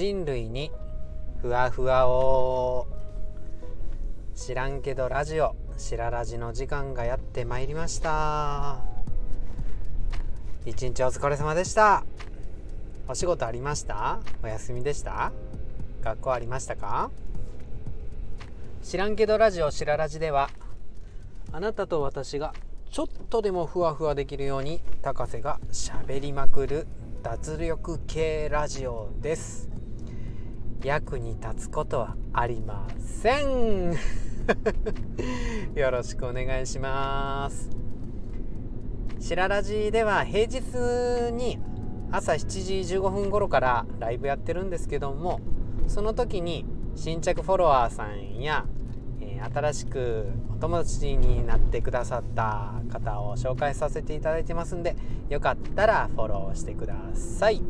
人類にふわふわを。知らんけどラジオしらラジの時間がやってまいりました。一日お疲れ様でした。お仕事ありました？お休みでした？学校ありましたか？知らんけどラジオしらラジではあなたと私がちょっとでもふわふわできるように高瀬がしゃべりまくる脱力系ラジオです。役に立つことはありません。よろしくお願いします。白ラジでは平日に朝7時15分頃からライブやってるんですけどもその時に新着フォロワーさんや、えー、新しくお友達になってくださった方を紹介させていただいてますんでよかったらフォローしてください。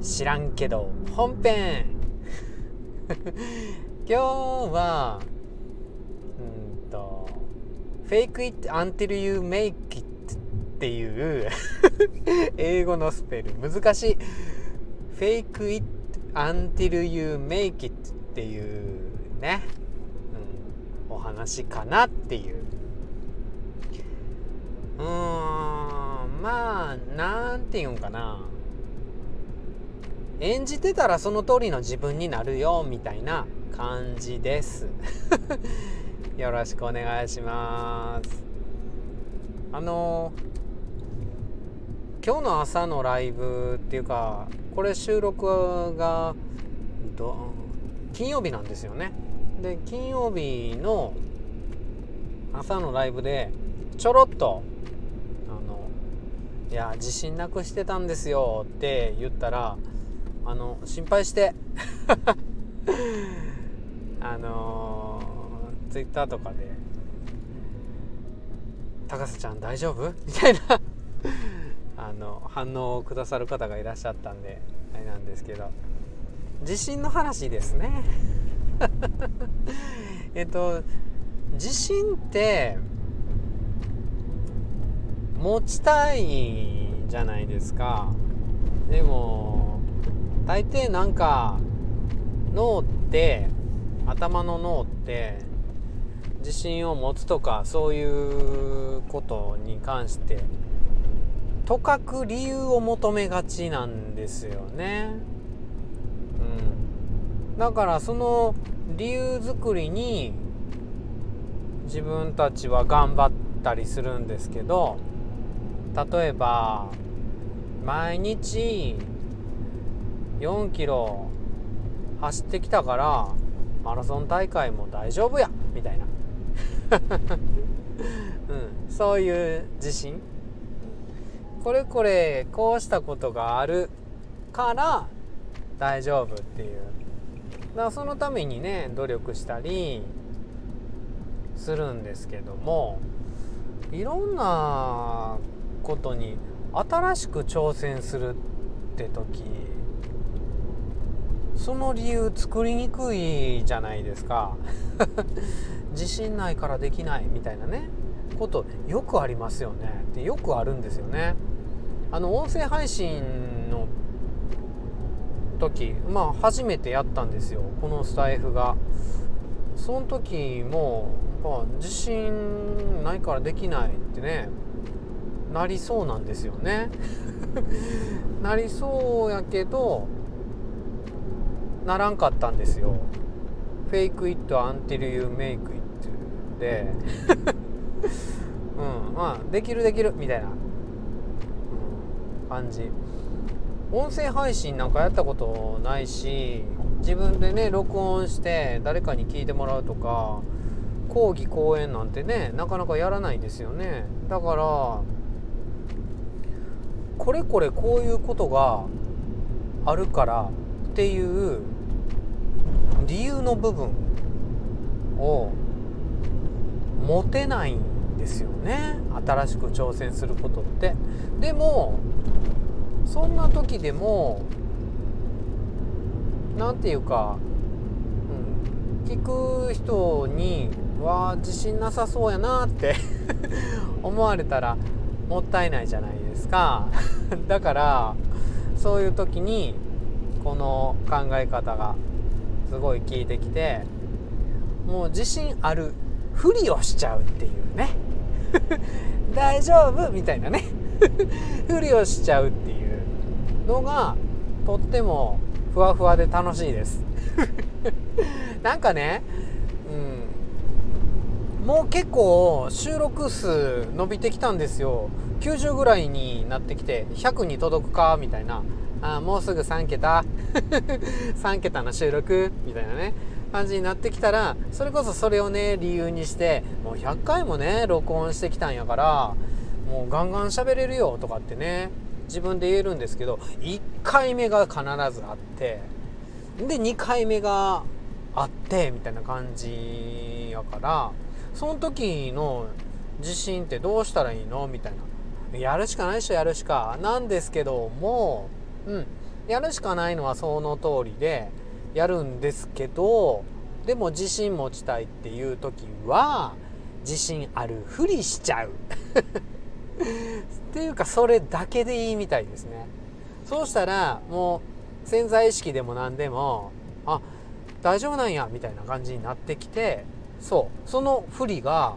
知らんけど本編。今日はうんと「Fake it until you make it」っていう 英語のスペル。難しい「Fake it until you make it」っていうね、うん、お話かなっていう。うーん。まあなんて言うんかな。演じてたらその通りの自分になるよみたいな感じです。よろしくお願いします。あの今日の朝のライブっていうかこれ収録が金曜日なんですよね。で金曜日の朝のライブでちょろっとあのいや自信なくしてたんですよって言ったらあの心配して。あのー、ツイッターとかで「高瀬ちゃん大丈夫?」みたいな。あの反応をくださる方がいらっしゃったんであれなんですけど。自信の話ですね。えっと自信って持ちたいじゃないですか。でも大抵なんか脳って頭の脳って自信を持つとかそういうことに関してとかく理由を求めがちなんですよね。うん、だからその理由作りに自分たちは頑張ったりするんですけど例えば毎日4キロ走ってきたからマラソン大会も大丈夫やみたいな、うん、そういう自信。これこれこうしたことがあるから大丈夫っていう。だからそのためにね努力したりするんですけどもいろんなことに新しく挑戦するって時その理由作りにくいじゃないですか。自信ないからできないみたいなね。ことよくありますよね。ってよくあるんですよね。あの音声配信の時まあ初めてやったんですよ。このスタイフが。その時も自信ないからできないってねなりそうなんですよね。なりそうやけどならんかったんですよ。Fake it until you make it. で うんまあできるできるみたいな、うん、感じ。音声配信なんかやったことないし自分でね録音して誰かに聞いてもらうとか講義講演なんてねなかなかやらないですよね。だからこれこれこういうことがあるからっていう理由の部分を持てないんですよね。新しく挑戦することって。でもそんな時でも何て言うか、うん、聞く人に「わあ自信なさそうやな」って 思われたらもったいないじゃないですか。だからそういう時にこの考え方がすごい効いてきてもう自信あるふりをしちゃうっていうね。大丈夫みたいなね。ふりをしちゃうっていうのがとってもふわふわで楽しいです。なんかね、うん、もう結構収録数伸びてきたんですよ。90ぐらいになってきて100に届くかみたいな。あもうすぐ3桁。3桁の収録？みたいなね。感じになってきたらそれこそそれをね理由にしてもう100回もね録音してきたんやからもうガンガン喋れるよとかってね自分で言えるんですけど1回目が必ずあってで2回目があってみたいな感じやからその時の自信ってどうしたらいいの？みたいな。やるしかない人やるしか。なんですけどもうん。やるしかないのはその通りでやるんですけどでも自信持ちたいっていう時は自信あるふりしちゃう。っていうかそれだけでいいみたいですね。そうしたらもう潜在意識でも何でもあ大丈夫なんやみたいな感じになってきてそう。その不利が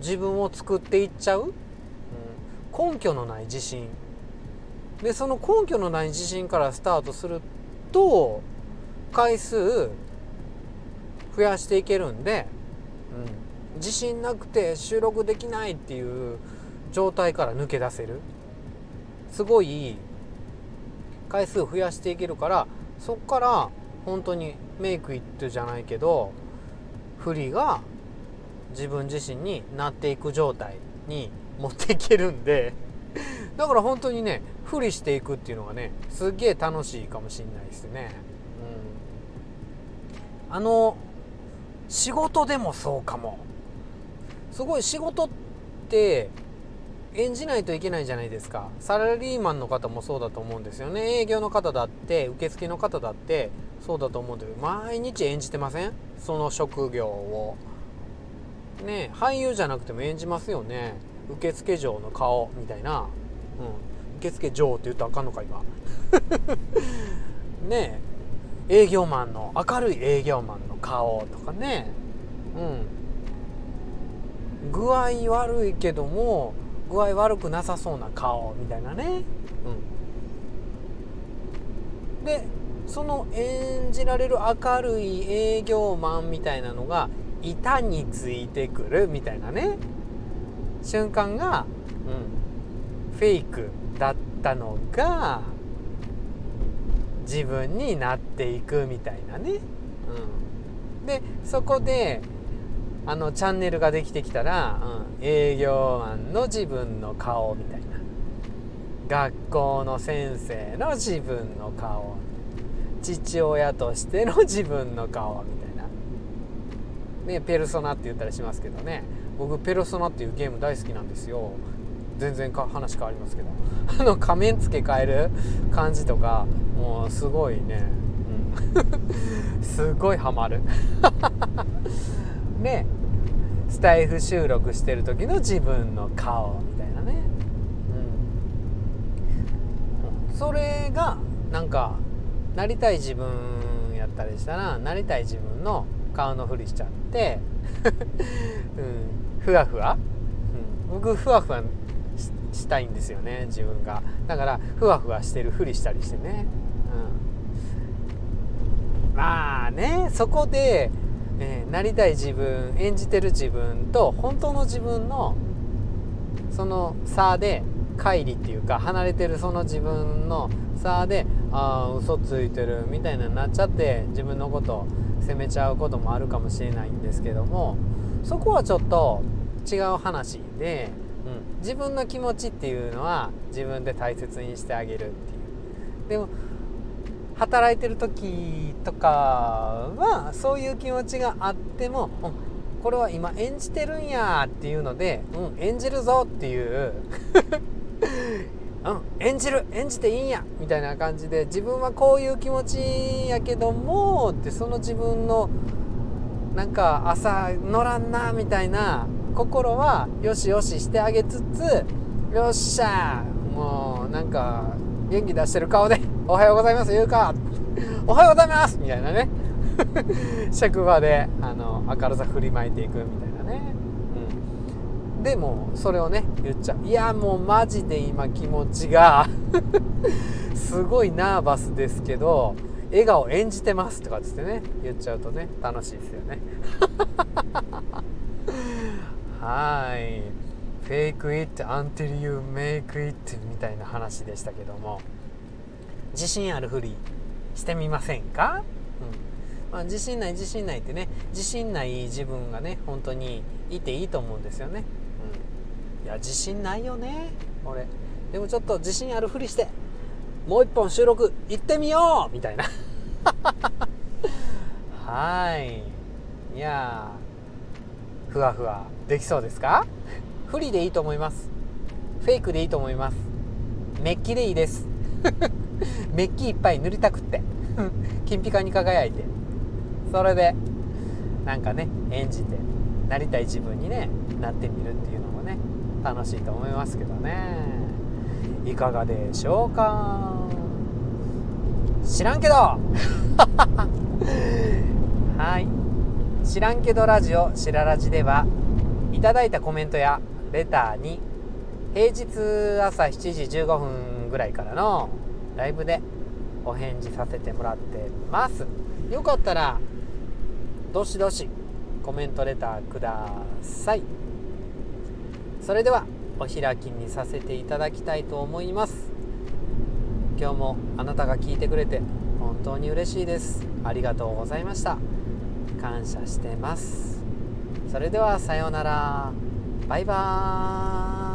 自分を作っていっちゃう、うん、根拠のない自信。でその根拠のない自信からスタートすると回数増やしていけるんで、うん、自信なくて収録できないっていう状態から抜け出せる。すごい回数増やしていけるからそっから本当にメイクイットじゃないけど不利が自分自身になっていく状態に持っていけるんで。だから本当にね不利していくっていうのがねすっげえ楽しいかもしんないですね。うん。あの仕事でもそうかも。すごい仕事って演じないといけないじゃないですか。サラリーマンの方もそうだと思うんですよね。営業の方だって受付の方だってそうだと思うんだけど毎日演じてません？その職業を。ね俳優じゃなくても演じますよね。受付嬢の顔みたいな、うん、受付嬢って言ったらあかんのか今。ねえ。営業マンの明るい営業マンの顔とかね。うん。具合悪いけども具合悪くなさそうな顔みたいなね。うん。でその演じられる明るい営業マンみたいなのが板についてくるみたいなね。瞬間が、うん、フェイクだったのが自分になっていくみたいなね。うん、でそこであのチャンネルができてきたら、うん、営業マンの自分の顔みたいな。学校の先生の自分の顔。父親としての自分の顔みたいな。ねペルソナって言ったりしますけどね。僕ペルソナっていうゲーム大好きなんですよ全然か話変わりますけど。あの仮面付け替える感じとかもうすごいね、うん、すごいハマる。ね。スタイフ収録してる時の自分の顔みたいなね、うん、それがなんかなりたい自分やったりしたらなりたい自分の顔のふりしちゃって、うん、ふわふわ、うん、僕ふわふわしたいんですよね自分が。だからふわふわしてるふりしたりしてね、うん、まあねそこで、えー、なりたい自分演じてる自分と本当の自分のその差で乖離っていうか離れてるその自分の差でああ嘘ついてるみたいなになっちゃって自分のこと責めちゃうこともあるかもしれないんですけどもそこはちょっと違う話でうん、自分の気持ちっていうのは自分で大切にしてあげるっていう。でも働いてる時とかはそういう気持ちがあっても、うん、これは今演じてるんやっていうので、うん、演じるぞっていう。うん、演じる演じていいんやみたいな感じで自分はこういう気持ちやけどもってその自分のなんか朝乗らんなみたいな心はよしよししてあげつつよっしゃもうなんか元気出してる顔で「おはようございます」言うか「おはようございます」みたいなね。職場であの明るさ振りまいていくみたいなね、うん、でもそれをね言っちゃう。いやもうマジで今気持ちがすごいナーバスですけど笑顔演じてますとかつってね言っちゃうとね楽しいですよね。はい。フェイク it until you make it みたいな話でしたけども。自信あるふりしてみませんか、うん。まあ、自信ない自信ないってね自信ない自分がね本当にいていいと思うんですよね、うん、いや自信ないよね俺。でもちょっと自信あるふりしてもう一本収録行ってみようみたいな。はい。いやふわふわできそうですか？不利でいいと思います。フェイクでいいと思います。メッキでいいです。メッキいっぱい塗りたくって。金ピカに輝いて。それでなんかね演じてなりたい自分にねなってみるっていうのもね楽しいと思いますけどね。いかがでしょうか？知らんけど。は い知らんけどラジオしららじではいただいたコメントやレターに平日朝7時15分ぐらいからのライブでお返事させてもらってます。よかったらどしどしコメントレターください。それではお開きにさせていただきたいと思います。今日もあなたが聞いてくれて本当に嬉しいです。ありがとうございました。感謝してます。それではさようなら。バイバーイ。